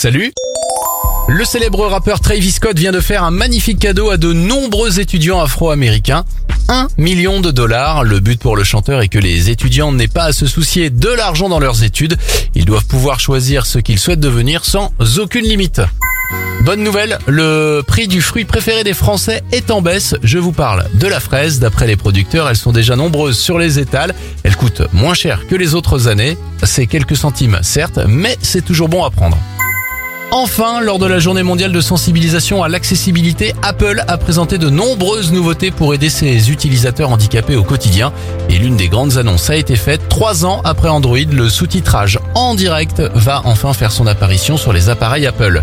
Salut Le célèbre rappeur Travis Scott vient de faire un magnifique cadeau à de nombreux étudiants afro-américains. 1 million de dollars. Le but pour le chanteur est que les étudiants n'aient pas à se soucier de l'argent dans leurs études. Ils doivent pouvoir choisir ce qu'ils souhaitent devenir sans aucune limite. Bonne nouvelle, le prix du fruit préféré des Français est en baisse. Je vous parle de la fraise. D'après les producteurs, elles sont déjà nombreuses sur les étals. Elles coûtent moins cher que les autres années. C'est quelques centimes, certes, mais c'est toujours bon à prendre. Enfin, lors de la journée mondiale de sensibilisation à l'accessibilité, Apple a présenté de nombreuses nouveautés pour aider ses utilisateurs handicapés au quotidien. Et l'une des grandes annonces a été faite trois ans après Android. Le sous-titrage en direct va enfin faire son apparition sur les appareils Apple.